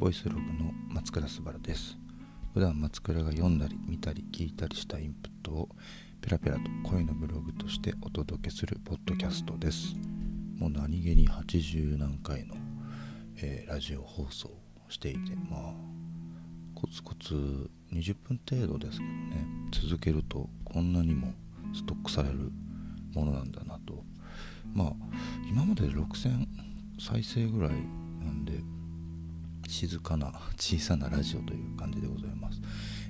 ボイスログの松倉すばらです。普段松倉が読んだり見たり聞いたりしたインプットをペラペラと声のブログとしてお届けするポッドキャストです。もう何気に80何回の、えー、ラジオ放送をしていてまあコツコツ20分程度ですけどね。続けるとこんなにもストックされるものなんだなと。まあ今までで6000再生ぐらいなんで静かな小さなラジオという感じでございます。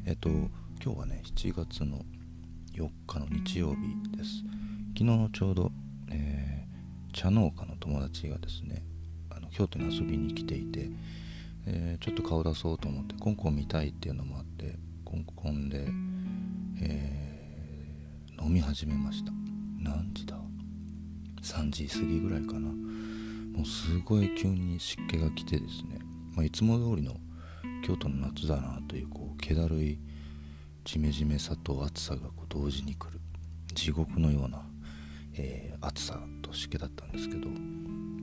えっと今日はね7月の4日の日曜日です。昨日のちょうど、えー、茶農家の友達がですねあの京都に遊びに来ていて、えー、ちょっと顔出そうと思ってコンコン見たいっていうのもあってコンコンで、えー、飲み始めました。何時だ？3時過ぎぐらいかな。もうすごい急に湿気が来てですね、まあ、いつも通りの京都の夏だなというこう気だるいジメジメさと暑さがこう同時に来る地獄のような、えー、暑さと湿気だったんですけど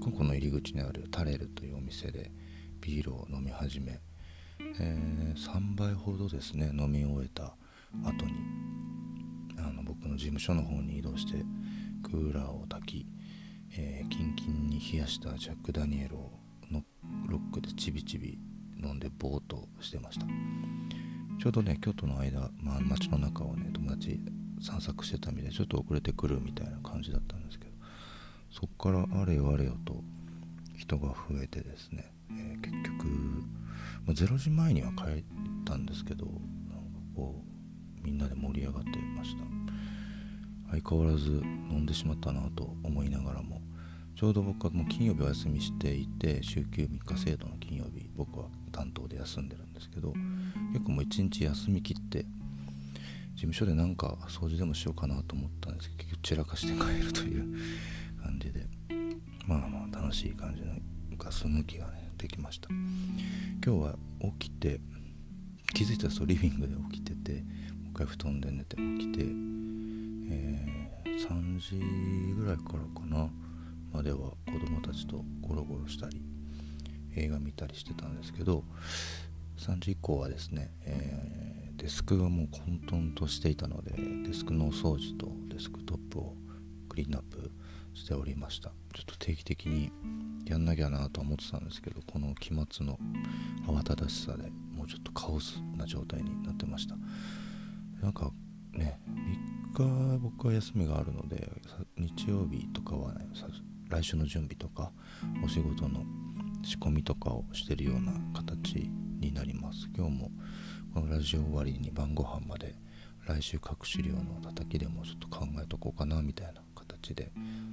ここの入り口にあるタレルというお店でビールを飲み始め、えー、3倍ほどですね飲み終えた後にあの僕の事務所の方に移動してクーラーを焚き、えー、キンキンに冷やしたジャック・ダニエルをのロックでちびちび飲んでぼーっとしてました。ちょうどね京都の間、まあ、街の中をね友達散策してたみたいでちょっと遅れてくるみたいな感じだったんですけどそっからあれよあれよと人が増えてですね、えー、結局、まあ、0時前には帰ったんですけどなんかこうみんなで盛り上がってました。相変わらず飲んでしまったなと思いながらもちょうど僕はもう金曜日お休みしていて週休3日制度の金曜日僕は担当で休んでるんですけど結構もう一日休み切って事務所でなんか掃除でもしようかなと思ったんですけど結局散らかして帰るという感じでまあまあ楽しい感じのガス抜きがねできました。今日は起きて気づいたらリビングで起きててもう一回布団で寝て起きてえー、3時ぐらいからかな。までは子供たちとゴロゴロしたり映画見たりしてたんですけど3時以降はですね、えー、デスクがもう混沌としていたのでデスクのお掃除とデスクトップをクリーンアップしておりました。ちょっと定期的にやんなきゃなと思ってたんですけどこの期末の慌ただしさでもうちょっとカオスな状態になってました。なんかね3日僕は休みがあるので日曜日とかはね来週の準備とかお仕事の仕込みとかをしてるような形になります。今日もこのラジオ終わりに晩ご飯まで来週各資料の叩きでもちょっと考えとこうかなみたいな形で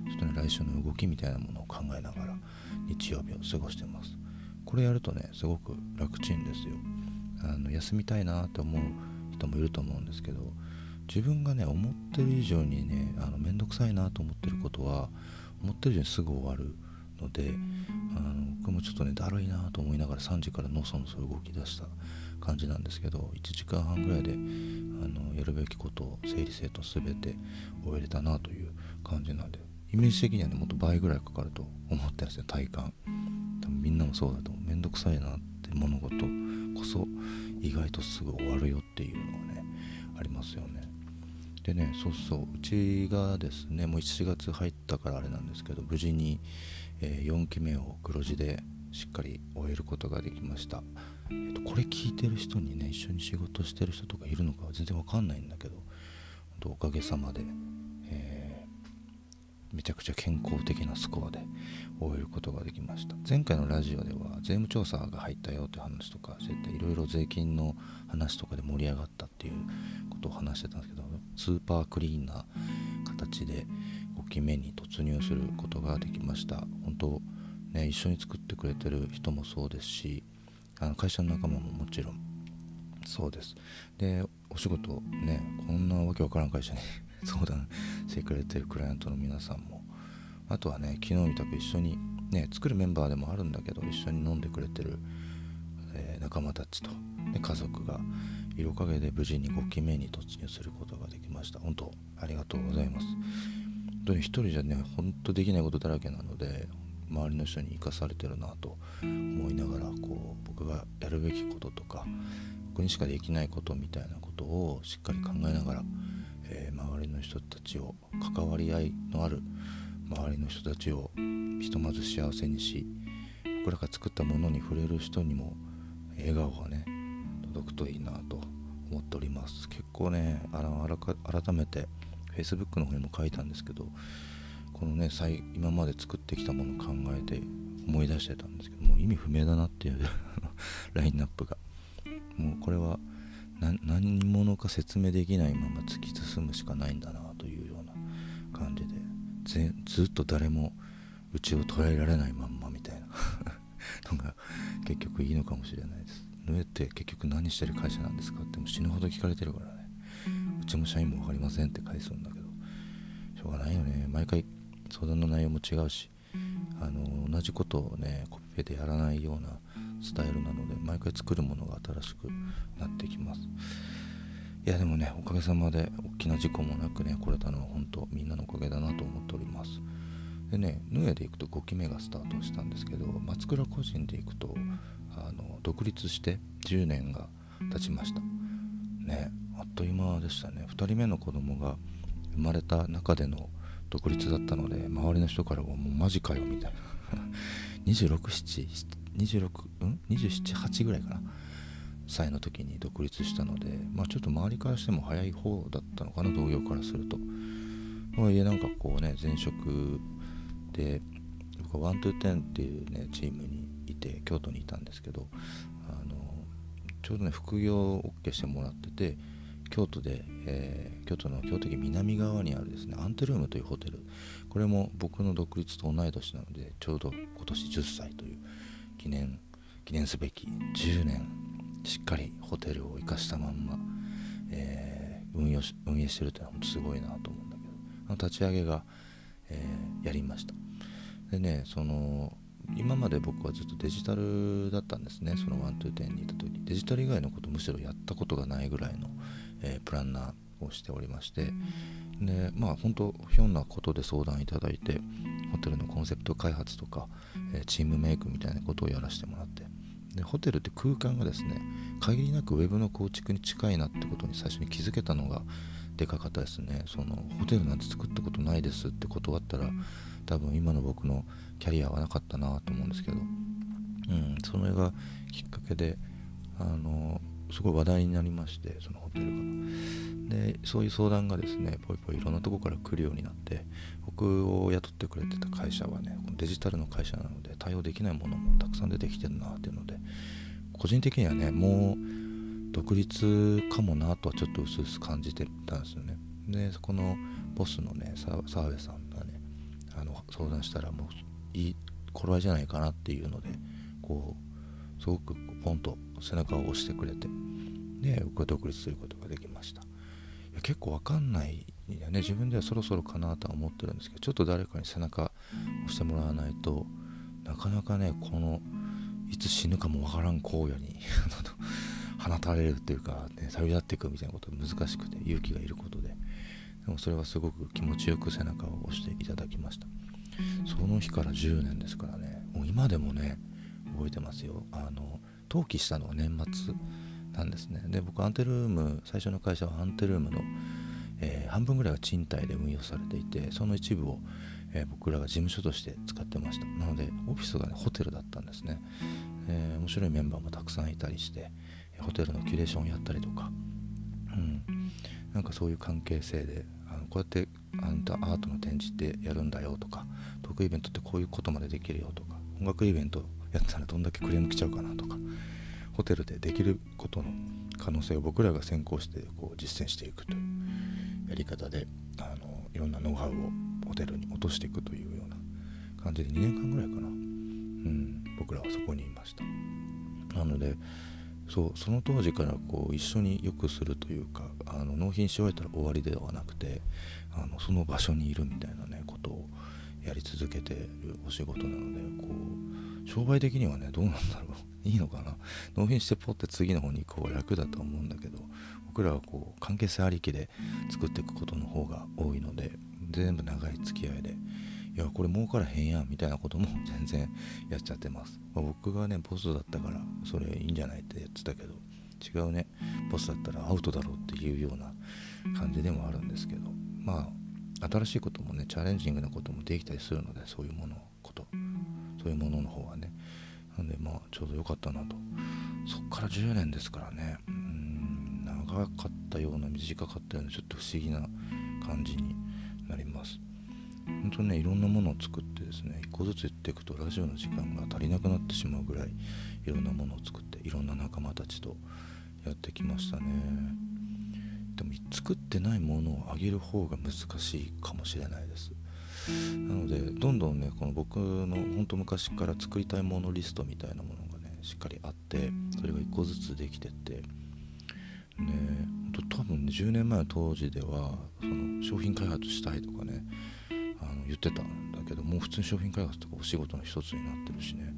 ちょっとね来週の動きみたいなものを考えながら日曜日を過ごしてます。これやるとねすごく楽ちんですよ。あの休みたいなって思う人もいると思うんですけど自分がね思ってる以上にねあのめんどくさいなと思ってることは思ってる以上にすぐ終わるのであの僕もちょっとねだるいなと思いながら3時からのそのそ動き出した感じなんですけど1時間半ぐらいであのやるべきことを整理整頓全て終えれたなという感じなんでイメージ的にはねもっと倍ぐらいかかると思ってるんですよ体感。多分みんなもそうだと思う。めんどくさいなって物事こそ意外とすぐ終わるよっていうのがねありますよね。でねそうそう。うちがですねもう7月入ったからあれなんですけど無事に、えー、4期目を黒字でしっかり終えることができました、えっと、これ聞いてる人にね一緒に仕事してる人とかいるのか全然わかんないんだけどおかげさまで、めちゃくちゃ健康的なスコアで終えることができました。前回のラジオでは税務調査が入ったよって話とかしてていろいろ税金の話とかで盛り上がったっていうことを話してたんですけどスーパークリーンな形で5期目に突入することができました。本当ね一緒に作ってくれてる人もそうですしあの会社の仲間ももちろんそうです。でお仕事ねこんなわけわからん会社に相談してくれてるクライアントの皆さんもあとはね昨日みたく一緒にね作るメンバーでもあるんだけど一緒に飲んでくれてる、えー、仲間たちと、ね、家族がいるおかげで無事に5期目に突入することができました。本当ありがとうございます。本当に一人じゃね本当できないことだらけなので周りの人に生かされてるなと思いながらこう僕がやるべきこととか僕にしかできないことみたいなことをしっかり考えながら、えー、周りの人たちを関わり合いのある周りの人たちをひとまず幸せにし僕らが作ったものに触れる人にも笑顔がね届くといいなと思っております。結構ね改めて Facebook の方にも書いたんですけどこのね今まで作ってきたものを考えて思い出してたんですけどもう意味不明だなっていう ラインナップが。もうこれは何者か説明できないまま突き進むしかないんだなというような感じでずっと誰もうちを捉えられないまんまみたいな のが結局いいのかもしれないです。ヌエって結局何してる会社なんですかっても死ぬほど聞かれてるからね。うちも社員も分かりませんって返すんだけどしょうがないよね。毎回相談の内容も違うしあの同じことをねコピペでやらないようなスタイルなので毎回作るものが新しくなってきます。いやでもねおかげさまで大きな事故もなくね来れたのは本当みんなのおかげだなと思っております。でねヌエで行くと5期目がスタートしたんですけど松倉個人で行くとあの独立して10年が経ちました。ねあっという間でしたね。2人目の子供が生まれた中での独立だったので周りの人からはもうマジかよみたいな。26、7 26うん？278ぐらいかな。歳の時に独立したのでまあちょっと周りからしても早い方だったのかな同業からすると。とはいえなんかこうね前職で僕はワントゥーテンっていうねチームにいて京都にいたんですけどあのちょうどね副業を OK してもらってて京都で、えー、京都の京都駅南側にあるですねアンテルームというホテル。これも僕の独立と同い年なのでちょうど今年10歳という記念記念すべき10年しっかりホテルを生かしたまんま、えー、運用運営してるってのは本当すごいなと思うんだけどあの立ち上げが、えー、やりました。でねその今まで僕はずっとデジタルだったんですね。そのワントゥーテンにいた時。デジタル以外のことむしろやったことがないぐらいの、えー、プランナーをしておりましてでまあ本当ひょんなことで相談いただいてホテルのコンセプト開発とか、えー、チームメイクみたいなことをやらせてもらってでホテルって空間がですね限りなくウェブの構築に近いなってことに最初に気づけたのがでかかったですね。そのホテルなんて作ったことないですって断ったら多分今の僕のキャリアはなかったなと思うんですけど、うん、それがきっかけであのすごい話題になりましてそのホテルが。でそういう相談がですねぽいぽいいろんなとこから来るようになって僕を雇ってくれてた会社はねデジタルの会社なので対応できないものもたくさん出てきてるなっていうので個人的にはねもう独立かもなとはちょっと薄々感じてたんですよね。でそこのボスのね澤部さんがねあの相談したらもういい頃合いじゃないかなっていうのでこうすごくポンと背中を押してくれてで僕は独立することができました。いや結構わかんないよね。自分ではそろそろかなとは思ってるんですけどちょっと誰かに背中押してもらわないとなかなかねこのいつ死ぬかもわからん荒野に 放たれるっていうか、ね、旅立っていくみたいなことが難しくて勇気がいることで。でもそれはすごく気持ちよく背中を押していただきました。その日から10年ですからねもう今でもね覚えてますよ。あの登記したのは年末なんですね。で僕アンテルーム最初の会社はアンテルームの、えー、半分ぐらいが賃貸で運用されていてその一部を、えー、僕らが事務所として使ってました。なのでオフィスがねホテルだったんですね、えー、面白いメンバーもたくさんいたりしてホテルのキュレーションをやったりとか、うん、なんかそういう関係性であのこうやってあんたアートの展示ってやるんだよとかトークイベントってこういうことまでできるよとか音楽イベントやったらどんだけクレーム来ちゃうかなとかホテルでできることの可能性を僕らが先行してこう実践していくというやり方であのいろんなノウハウをホテルに落としていくというような感じで2年間ぐらいかな、うん、僕らはそこにいました。なのでそうその当時からこう一緒によくするというかあの納品し終えたら終わりではなくてあのその場所にいるみたいなねことをやり続けてるお仕事なのでこう商売的にはねどうなんだろう。いいのかな。納品してポッて次の方に行く方が楽だと思うんだけど僕らはこう関係性ありきで作っていくことの方が多いので全部長い付き合いでいやこれ儲からへんやんみたいなことも 全然やっちゃってます、まあ、僕がねボスだったからそれいいんじゃないって言ってたけど違うねボスだったらアウトだろうっていうような感じでもあるんですけどまあ新しいこともねチャレンジングなこともできたりするのでそういうものこと。そういうものの方はね。なんでまあちょうど良かったなと。そっから10年ですからね。うん長かったような短かったようなちょっと不思議な感じになります。本当にねいろんなものを作ってですね一個ずつ言っていくとラジオの時間が足りなくなってしまうぐらいいろんなものを作っていろんな仲間たちとやってきましたね。でも作ってないものをあげる方が難しいかもしれないです。なのでどんどんねこの僕の本当昔から作りたいものリストみたいなものがねしっかりあってそれが1個ずつできてって。ね多分ね10年前の当時ではその商品開発したいとかねあの言ってたんだけどもう普通に商品開発とかお仕事の一つになってるしね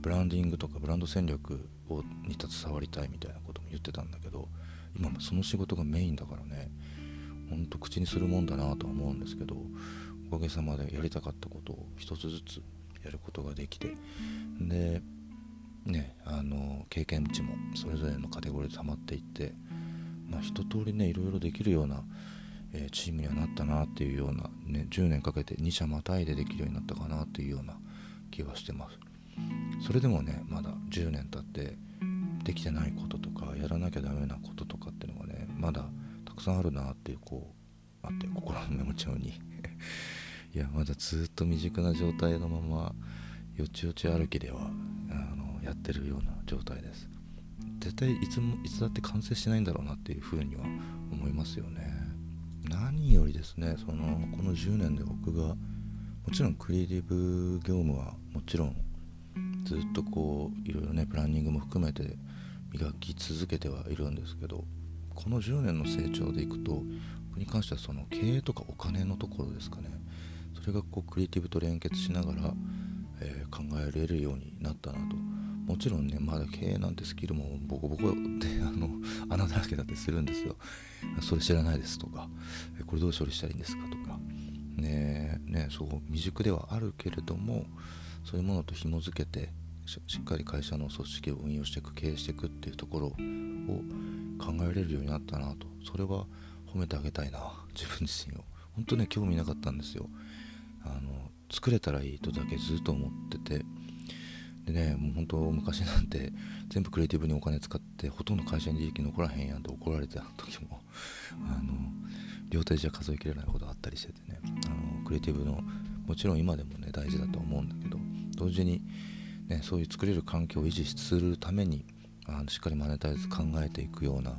ブランディングとかブランド戦略をに携わりたいみたいなことも言ってたんだけど今もその仕事がメインだからねほんと口にするもんだなとは思うんですけどおかげさまでやりたかったことを一つずつやることができてでねあの経験値もそれぞれのカテゴリーで溜まっていってまあ一通りねいろいろできるような、え、チームにはなったなっていうような、ね、10年かけて2社またいでできるようになったかなっていうような気はしてます。それでもねまだ10年経ってできてないこととかやらなきゃダメなこととかまだたくさんあるなっていうこうあって心のメモ帳に。いやまだずっと未熟な状態のままよちよち歩きではあのやってるような状態です。絶対いつもいつだって完成しないんだろうなっていうふうには思いますよね。何よりですねそのこの10年で僕がもちろんクリエイティブ業務はもちろんずっとこういろいろねプランニングも含めて磨き続けてはいるんですけどこの10年の成長でいくと僕に関してはその経営とかお金のところですかね。それがこうクリエイティブと連結しながら、えー、考えれるようになったなと。もちろんねまだ経営なんてスキルもボコボコで あの穴だらけだったりするんですよ。それ知らないですとかこれどう処理したらいいんですかとか。ねねそう未熟ではあるけれどもそういうものと紐づけてしっかり会社の組織を運用していく経営していくっていうところを考えれるようになったなと。それは褒めてあげたいな。自分自身を。本当ね興味なかったんですよ。あの作れたらいいとだけずっと思ってて。でねもう本当昔なんて全部クリエイティブにお金使ってほとんど会社に利益残らへんやんと怒られてた時もあの両手じゃ数えきれないほどあったりしててね。あのクリエイティブのもちろん今でもね大事だと思うんだけど同時に、ね、そういう作れる環境を維持するためにあのしっかりマネタイズ考えていくような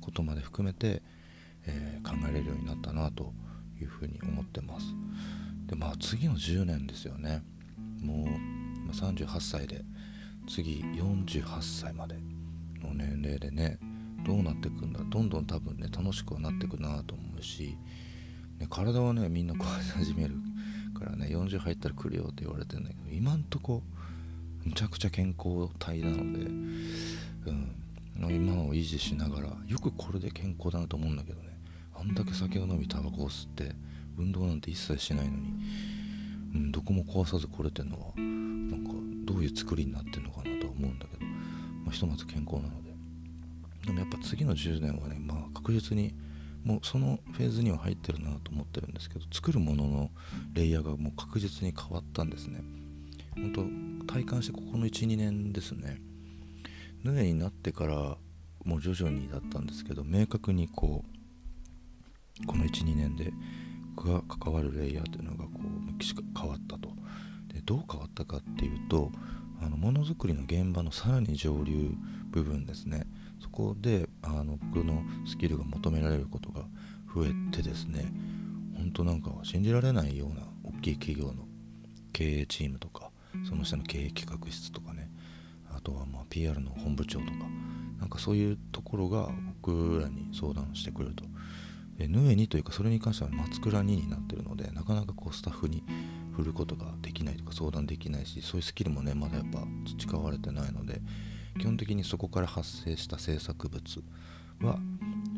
ことまで含めて、えー、考えれるようになったなというふうに思ってます。でまあ次の10年ですよね。もう38歳で次48歳までの年齢でねどうなっていくんだどんどん多分ね楽しくはなっていくなと思うし、ね、体はねみんな壊し始めるからね40入ったら来るよって言われてるんだけど今んとこむちゃくちゃ健康体なので、うん、今を維持しながらよくこれで健康だなと思うんだけどね。あんだけ酒を飲みタバコを吸って運動なんて一切しないのに、うん、どこも壊さず来れてんのはなんかどういう作りになってんのかなとは思うんだけど、まあ、ひとまず健康なので。でもやっぱ次の10年はねまあ確実にもうそのフェーズには入ってるなと思ってるんですけど作るもののレイヤーがもう確実に変わったんですね。本当体感してここの12年ですね。ヌエになってからもう徐々にだったんですけど明確にこうこの12年で僕が関わるレイヤーというのがこうメキシコ変わったと。でどう変わったかっていうとあのものづくりの現場のさらに上流部分ですね。そこであの僕のスキルが求められることが増えてですね本当なんか信じられないような大きい企業の経営チームとかその下の経営企画室とかね。あとはまあ PR の本部長とか。なんかそういうところが僕らに相談してくれると。ヌエにというかそれに関しては松倉2になってるのでなかなかこうスタッフに振ることができないとか相談できないしそういうスキルもねまだやっぱ培われてないので基本的にそこから発生した制作物は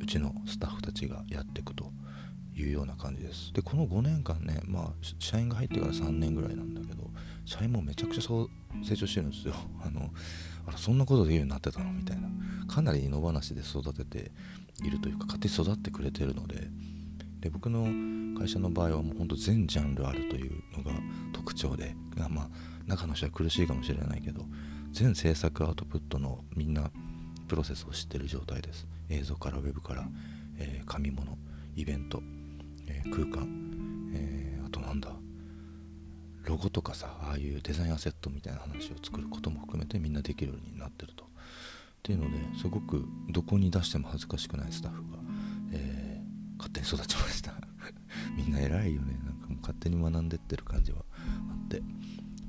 うちのスタッフたちがやっていくと。いうような感じです。でこの5年間ねまあ社員が入ってから3年ぐらいなんだけど社員もめちゃくちゃそう成長してるんですよ。あのあらそんなことできるようになってたのみたいな。かなり野放しで育てているというか勝手に育ってくれてるので。で僕の会社の場合はもうほんと全ジャンルあるというのが特徴でまあ中の人は苦しいかもしれないけど全制作アウトプットのみんなプロセスを知ってる状態です。映像からウェブから、えー、紙物イベント、えー、空間、えー、あとなんだ。ロゴとかさああいうデザインアセットみたいな話を作ることも含めてみんなできるようになってると。っていうのですごくどこに出しても恥ずかしくないスタッフが、えー、勝手に育ちました。みんな偉いよね。なんかもう勝手に学んでってる感じはあって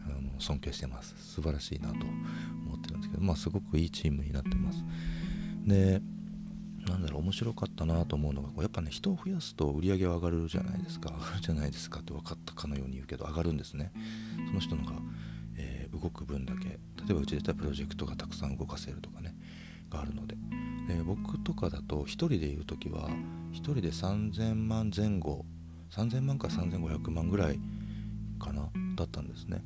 あの尊敬してます。素晴らしいなと思ってるんですけどまあすごくいいチームになってます。でなんだろう面白かったなと思うのがやっぱね人を増やすと売り上げは上がるじゃないですか上がるじゃないですかって分かったかのように言うけど上がるんですね。その人のが、えー、動く分だけ例えばうちで言ったらプロジェクトがたくさん動かせるとかねがあるので。で僕とかだと1人でいる時は1人で3000万前後3000万から3500万ぐらいかなだったんですね。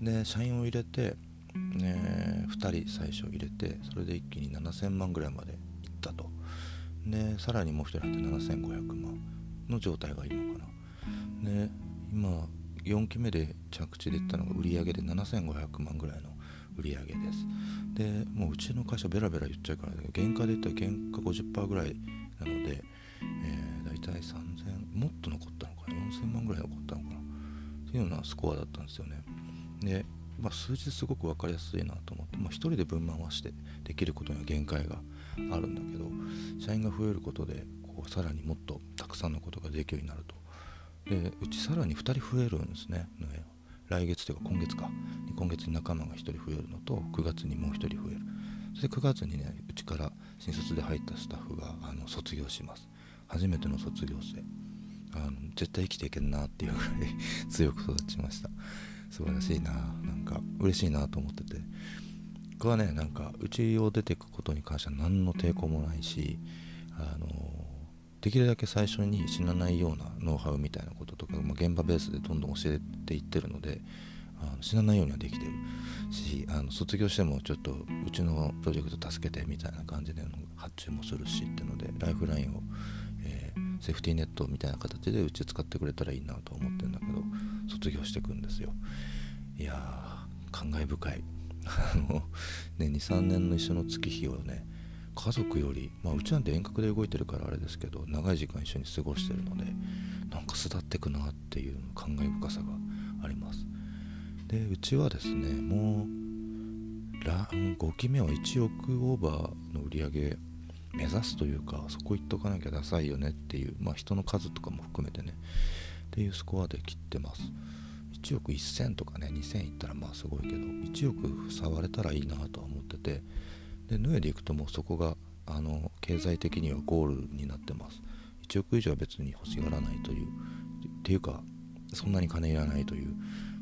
で社員を入れて、ね、2人最初入れてそれで一気に7000万ぐらいまでいったとでさらにもう1人入って7500万の状態が今かな。で今4期目で着地でいったのが売り上げで7500万ぐらいの売り上げです。でもううちの会社ベラベラ言っちゃうから原価で言ったら原価50%ぐらいなので、えー、大体3000もっと残ったのかな。4000万ぐらい残ったのかな。っていうようなスコアだったんですよね。で、まあ、数字すごく分かりやすいなと思って、まあ、1人で分回してできることには限界があるんだけど社員が増えることでこうさらにもっとたくさんのことができるようになると。でうちさらに2人増えるんですね来月というか今月か。今月に仲間が1人増えるのと9月にもう1人増える。そして9月にねうちから新卒で入ったスタッフがあの卒業します。初めての卒業生。あの絶対生きていけんなっていうぐらい強く育ちました。素晴らしいな。なんか嬉しいなと思ってて。僕はねなんかうちを出ていくことに関しては何の抵抗もないしあのできるだけ最初に死なないようなノウハウみたいなこととか、まあ、現場ベースでどんどん教えていってるのであの死なないようにはできてるしあの卒業してもちょっとうちのプロジェクト助けてみたいな感じで発注もするしっていうのでライフラインを、えー、セーフティーネットみたいな形でうち使ってくれたらいいなと思ってるんだけど卒業してくんですよ。いやー感慨深い。あ のね23年の一緒の月日をね家族より、まあ、うちなんて遠隔で動いてるからあれですけど長い時間一緒に過ごしてるのでなんか巣立ってくなっていう感慨深さがあります。でうちはですねもうラ5期目は1億オーバーの売り上げ目指すというかそこ行っとかなきゃダサいよねっていう、まあ、人の数とかも含めてねっていうスコアで切ってます。1億1000とかね2000いったらまあすごいけど1億触れたらいいなとは思っててでヌエでいくともうそこがあの経済的にはゴールになってます。1億以上は別に欲しがらないというっていうかそんなに金いらないという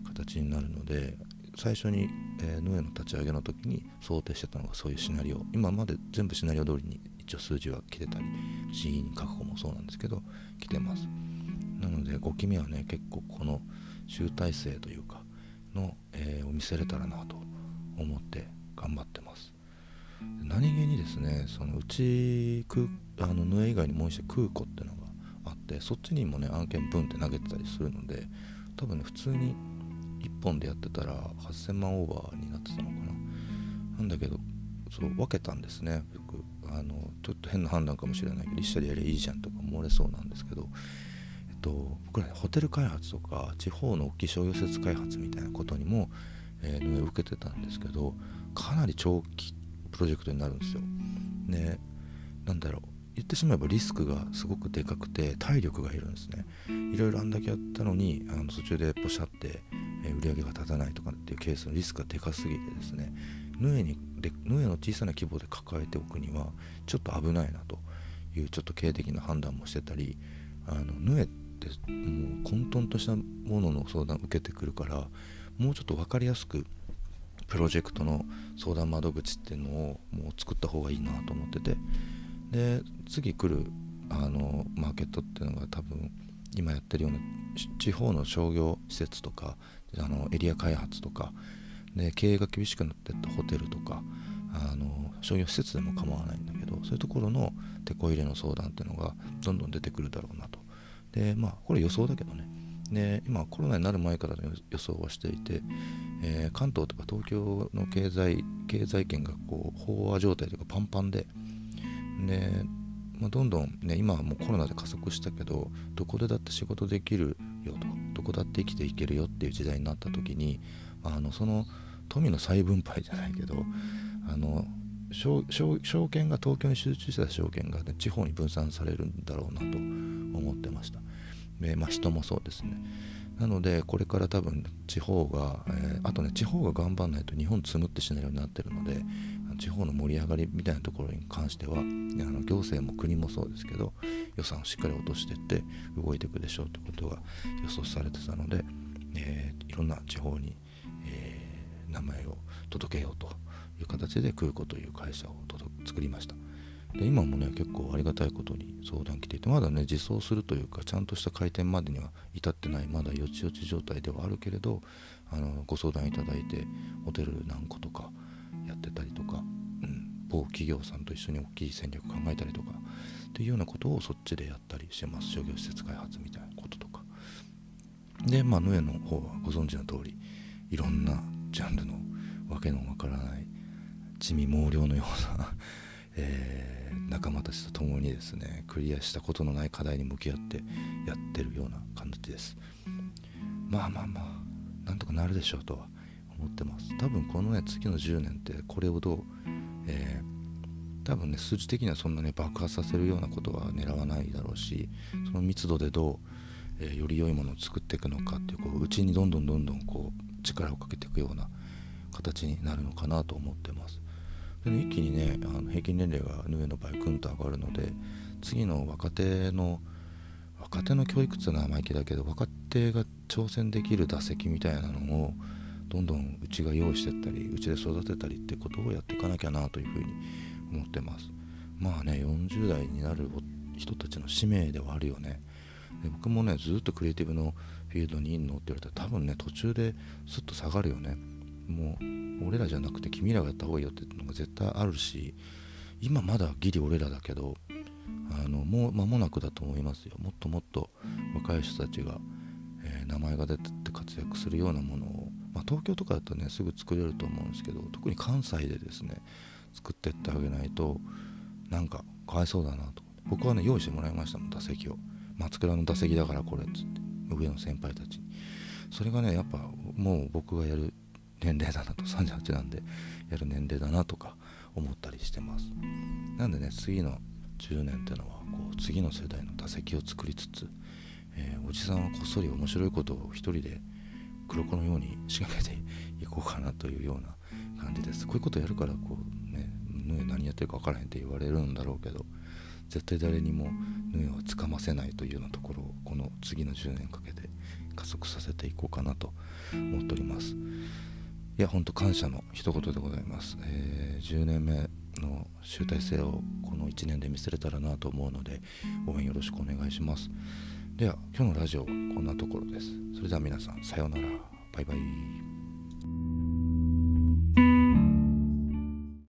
形になるので最初に、えー、ヌエの立ち上げの時に想定してたのがそういうシナリオ。今まで全部シナリオ通りに一応数字は来てたり人員確保もそうなんですけど来てます。なので5期目はね結構この集大成というかの、えー、を見せれたらなと思って頑張ってます。何気にですねそのうちあのヌエ以外にもう一社空港っていうのがあってそっちにもね案件ブンって投げてたりするので多分ね普通に1本でやってたら8000万オーバーになってたのかな。なんだけどそう分けたんですね。僕あのちょっと変な判断かもしれないけど一社でやりゃいいじゃんとか漏れそうなんですけどと僕ら、ね、ホテル開発とか地方の大きい商業施設開発みたいなことにも、えー、受けてたんですけどかなり長期プロジェクトになるんですよ。でなんだろう言ってしまえばリスクがすごくでかくて体力がいるんですね。いろいろあんだけやったのにあの途中でポシャって、えー、売り上げが立たないとかっていうケースのリスクがでかすぎてですねヌエにでヌエの小さな規模で抱えておくにはちょっと危ないなというちょっと経営的な判断もしてたりあのヌエってもう混沌としたものの相談を受けてくるからもうちょっと分かりやすくプロジェクトの相談窓口っていうのをもう作った方がいいなと思ってて。で次来るあのマーケットっていうのが多分今やってるような地方の商業施設とかあのエリア開発とかで経営が厳しくなってったホテルとかあの商業施設でも構わないんだけどそういうところの手こ入れの相談っていうのがどんどん出てくるだろうなと。でまあこれ予想だけどね。で今コロナになる前からの予想はしていて、えー、関東とか東京の経済経済圏がこう飽和状態というかパンパンでで、まあ、どんどんね今はもうコロナで加速したけどどこでだって仕事できるよとどこだって生きていけるよっていう時代になった時にあのその富の再分配じゃないけどあの証券が東京に集中した証券が、ね、地方に分散されるんだろうなと思ってました。でまあ、人もそうですね。なのでこれから多分地方が、えー、あとね地方が頑張らないと日本積むってしないようになってるので地方の盛り上がりみたいなところに関してはあの行政も国もそうですけど予算をしっかり落としていって動いていくでしょうということが予想されてたので、えー、いろんな地方に、えー、名前を届けようという形で空港という会社を作りましたで今もね結構ありがたいことに相談来ていてまだね自走するというかちゃんとした開店までには至ってないまだよちよち状態ではあるけれどあのご相談いただいてホテル何個とかやってたりとか、うん、某企業さんと一緒に大きい戦略考えたりとかっていうようなことをそっちでやったりしてます。商業施設開発みたいなこととか。でまあヌエの方はご存知の通りいろんなジャンルのわけのわからない地味猛量のような えー、仲間たちと共にですねクリアしたことのない課題に向き合ってやってるような感じです。まあまあまあなんとかなるでしょうとは思ってます。多分このね次の10年ってこれをどう、えー、多分ね数字的にはそんなね爆発させるようなことは狙わないだろうしその密度でどう、えー、より良いものを作っていくのかっていうこう内にどんどんどんどんこう力をかけていくような形になるのかなと思ってます。で、ね、一気にねあの平均年齢がヌエの場合ぐんと上がるので次の若手の若手の教育っていうのは生意気だけど若手が挑戦できる打席みたいなのをどんどんうちが用意してったりうちで育てたりってことをやっていかなきゃなというふうに思ってます。まあね40代になる人たちの使命ではあるよね。で僕もねずっとクリエイティブのフィールドにいんのって言われたら多分ね途中ですっと下がるよね。もう俺らじゃなくて君らがやった方がいいよってのが絶対あるし今まだギリ俺らだけどあのもう間もなくだと思いますよ。もっともっと若い人たちが、えー、名前が出てって活躍するようなものを、まあ、東京とかだとねすぐ作れると思うんですけど特に関西でですね作ってってあげないとなんかかわいそうだなと。僕はね用意してもらいましたもん打席を。松倉の打席だからこれっつって。上の先輩たちに。それがねやっぱもう僕がやる年齢だなと38なんでやる年齢だなとか思ったりしてます。なんでね次の10年っていうのはこう次の世代の打席を作りつつ、えー、おじさんはこっそり面白いことを一人で黒子のように仕掛けていこうかなというような感じです。こういうことやるからこうねヌエ何やってるか分からへんって言われるんだろうけど絶対誰にもヌエはつかませないというようなところをこの次の10年かけて加速させていこうかなと思っております。いや本当感謝の一言でございます、えー、10年目の集大成をこの1年で見せれたらなと思うので応援よろしくお願いします。では今日のラジオはこんなところです。それでは皆さんさようなら。バイバイ。